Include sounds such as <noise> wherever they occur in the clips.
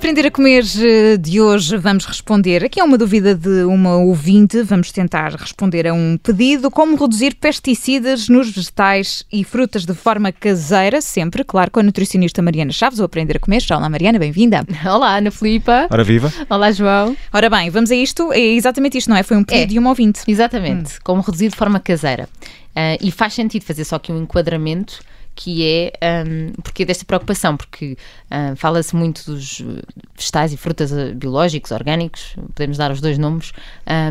Aprender a Comer eh, de hoje vamos responder aqui é uma dúvida de uma ouvinte. Vamos tentar responder a um pedido. Como reduzir pesticidas nos vegetais e frutas de forma caseira, sempre, claro, com a nutricionista Mariana Chaves, ou Aprender a Comer. Olá, Mariana, bem-vinda. Olá, Ana Filipa. Ora viva. Olá, João. Ora bem, vamos a isto. É exatamente isto, não é? Foi um pedido É. de uma ouvinte. Exatamente, como reduzir de forma caseira. Ah, e faz sentido fazer só aqui um enquadramento que é um, porque desta preocupação, porque ah, fala-se muito dos vegetais e frutas eh, biológicos, orgânicos, podemos dar os dois nomes,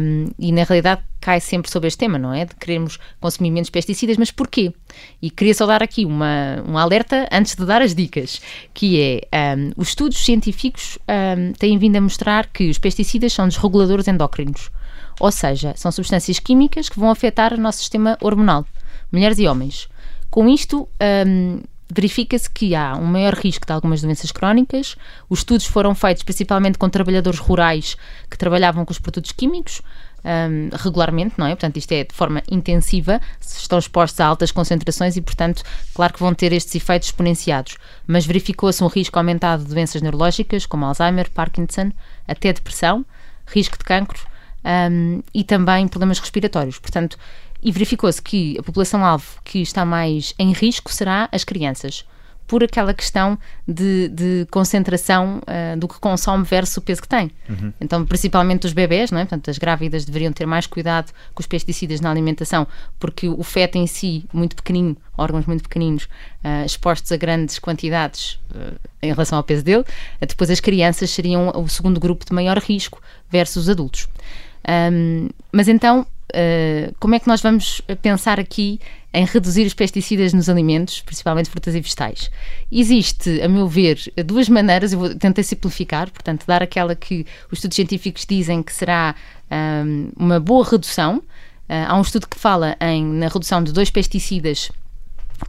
um, e na realidade cai sempre sobre este tema, não é? De querermos consumir menos pesticidas, mas porquê? E queria só dar aqui uma, um alerta antes de dar as dicas, que é um, os estudos científicos um, têm vindo a mostrar que os pesticidas são desreguladores endócrinos. Ou seja, são substâncias químicas que vão afetar o nosso sistema hormonal, mulheres e homens. Com isto, hum, verifica-se que há um maior risco de algumas doenças crónicas. Os estudos foram feitos principalmente com trabalhadores rurais que trabalhavam com os produtos químicos hum, regularmente, não é? Portanto, isto é de forma intensiva, estão expostos a altas concentrações e, portanto, claro que vão ter estes efeitos exponenciados. Mas verificou-se um risco aumentado de doenças neurológicas, como Alzheimer, Parkinson, até depressão, risco de cancro um, e também problemas respiratórios. Portanto, e verificou-se que a população-alvo que está mais em risco será as crianças, por aquela questão de, de concentração uh, do que consome versus o peso que tem. Então, principalmente os bebés, não é? Portanto, as grávidas deveriam ter mais cuidado com os pesticidas na alimentação, porque o feto em si, muito pequenino, órgãos muito pequeninos, uh, expostos a grandes quantidades uh, em relação ao peso dele, depois as crianças seriam o segundo grupo de maior risco versus os adultos. Um, mas então, uh, como é que nós vamos pensar aqui em reduzir os pesticidas nos alimentos, principalmente frutas e vegetais? Existe, a meu ver, duas maneiras, eu vou tentar simplificar, portanto, dar aquela que os estudos científicos dizem que será um, uma boa redução. Uh, há um estudo que fala em, na redução de dois pesticidas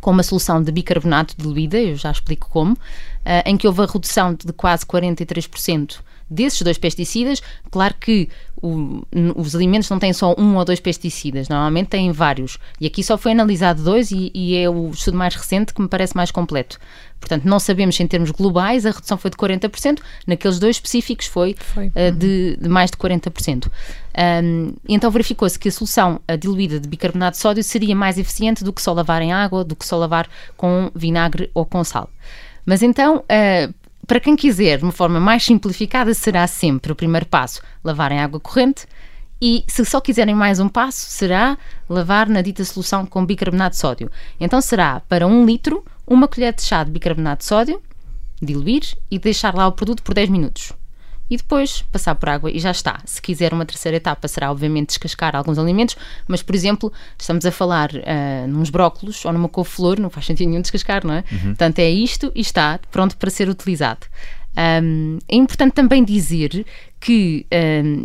com uma solução de bicarbonato diluída, eu já explico como, em que houve a redução de quase 43% desses dois pesticidas. Claro que o, os alimentos não têm só um ou dois pesticidas, normalmente têm vários. E aqui só foi analisado dois e, e é o estudo mais recente que me parece mais completo. Portanto, não sabemos se em termos globais a redução foi de 40%, naqueles dois específicos foi, Foi. uh, de, de mais de 40%. Um, então verificou-se que a solução diluída de bicarbonato de sódio seria mais eficiente do que só lavar em água, do que só lavar com vinagre ou com sal. Mas então, uh, para quem quiser, de uma forma mais simplificada, será sempre o primeiro passo lavar em água corrente. E se só quiserem mais um passo, será lavar na dita solução com bicarbonato de sódio. Então será para um litro, uma colher de chá de bicarbonato de sódio, diluir e deixar lá o produto por 10 minutos. E depois passar por água e já está. Se quiser uma terceira etapa, será obviamente descascar alguns alimentos, mas por exemplo, estamos a falar uh, nos brócolos ou numa couve-flor, não faz sentido nenhum descascar, não é? Portanto, é isto e está pronto para ser utilizado. Um, é importante também dizer que um,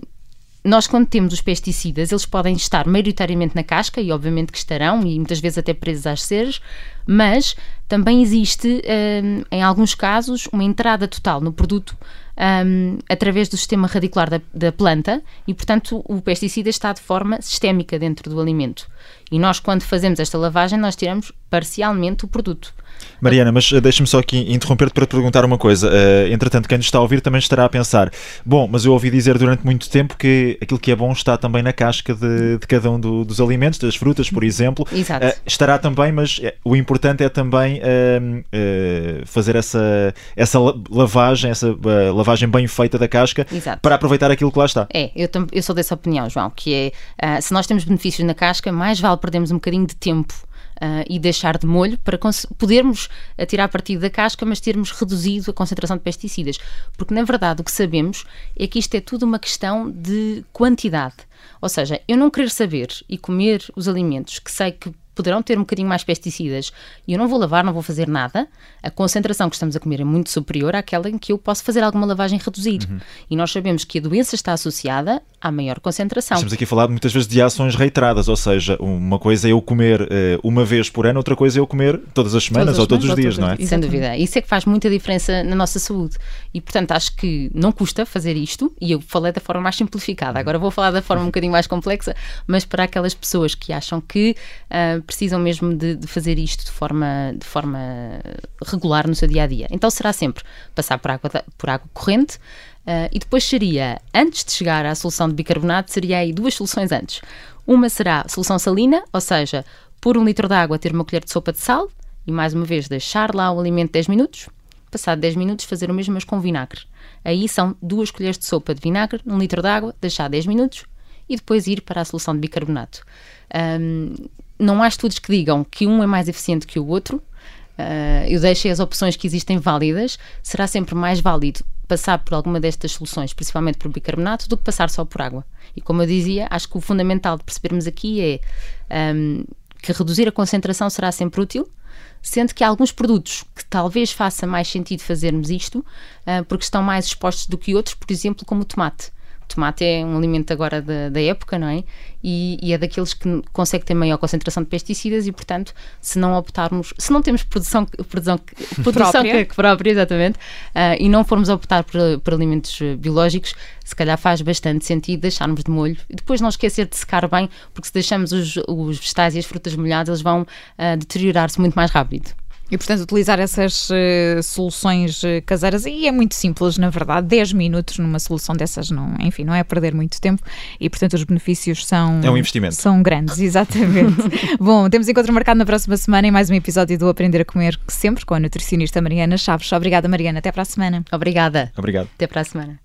nós, quando temos os pesticidas, eles podem estar maioritariamente na casca, e obviamente que estarão, e muitas vezes até presos às ceres, mas também existe, um, em alguns casos, uma entrada total no produto um, através do sistema radicular da, da, planta e, portanto, o pesticida está de forma sistémica dentro do alimento. E nós, quando fazemos esta lavagem, nós tiramos parcialmente o produto. Mariana, mas uh, deixa-me só aqui interromper-te para te perguntar uma coisa. Uh, entretanto, quem nos está a ouvir também estará a pensar: bom, mas eu ouvi dizer durante muito tempo que aquilo que é bom está também na casca de, de cada um do, dos alimentos, das frutas, por exemplo. Exato. Uh, estará também, mas o importante é também fazer essa, essa lavagem, essa lavagem bem feita da casca Exato. para aproveitar aquilo que lá está. É, eu, eu sou dessa opinião, João, que é se nós temos benefícios na casca, mais vale perdermos um bocadinho de tempo Uh, e deixar de molho para podermos uh, tirar partido da casca, mas termos reduzido a concentração de pesticidas. Porque, na verdade, o que sabemos é que isto é tudo uma questão de quantidade. Ou seja, eu não querer saber e comer os alimentos que sei que poderão ter um bocadinho mais pesticidas e eu não vou lavar, não vou fazer nada, a concentração que estamos a comer é muito superior àquela em que eu posso fazer alguma lavagem e reduzir. Uhum. E nós sabemos que a doença está associada à maior concentração. Estamos aqui a falar muitas vezes de ações reiteradas, ou seja, uma coisa é eu comer uh, uma vez por ano, outra coisa é eu comer todas as semanas todas as ou todos os dias, não é? Sem dúvida. Isso é que faz muita diferença na nossa saúde. E, portanto, acho que não custa fazer isto, e eu falei da forma mais simplificada. Agora vou falar da forma um bocadinho mais complexa, mas para aquelas pessoas que acham que uh, precisam mesmo de, de, fazer isto de forma, de forma regular no seu dia a dia. Então será sempre passar por água, por água corrente. Uh, e depois seria, antes de chegar à solução de bicarbonato, seria aí duas soluções antes. Uma será solução salina, ou seja, por um litro de água ter uma colher de sopa de sal e mais uma vez deixar lá o alimento 10 minutos. Passado 10 minutos, fazer o mesmo, mas com vinagre. Aí são duas colheres de sopa de vinagre, um litro de água, deixar 10 minutos e depois ir para a solução de bicarbonato. Um, não há estudos que digam que um é mais eficiente que o outro. Uh, eu deixei as opções que existem válidas. Será sempre mais válido passar por alguma destas soluções, principalmente por bicarbonato, do que passar só por água. E como eu dizia, acho que o fundamental de percebermos aqui é um, que reduzir a concentração será sempre útil, sendo que há alguns produtos que talvez faça mais sentido fazermos isto, uh, porque estão mais expostos do que outros, por exemplo, como o tomate. Tomate é um alimento agora da, da época, não é? E, e, é daqueles que consegue ter maior concentração de pesticidas e, portanto, se não optarmos, se não temos produção, produção, <laughs> produção própria. Que, própria, exatamente, uh, e não formos optar por, por, alimentos biológicos, se calhar faz bastante sentido deixarmos de molho e depois não esquecer de secar bem, porque se deixamos os, os vegetais e as frutas molhadas, eles vão uh, deteriorar-se muito mais rápido. E, portanto, utilizar essas uh, soluções uh, caseiras, e é muito simples, na verdade, 10 minutos numa solução dessas, não, enfim, não é perder muito tempo e, portanto, os benefícios são... É um investimento. São grandes, exatamente. <laughs> Bom, temos encontro marcado na próxima semana em mais um episódio do Aprender a Comer, sempre com a nutricionista Mariana Chaves. Obrigada, Mariana. Até para a semana. Obrigada. Obrigado. Até para a semana.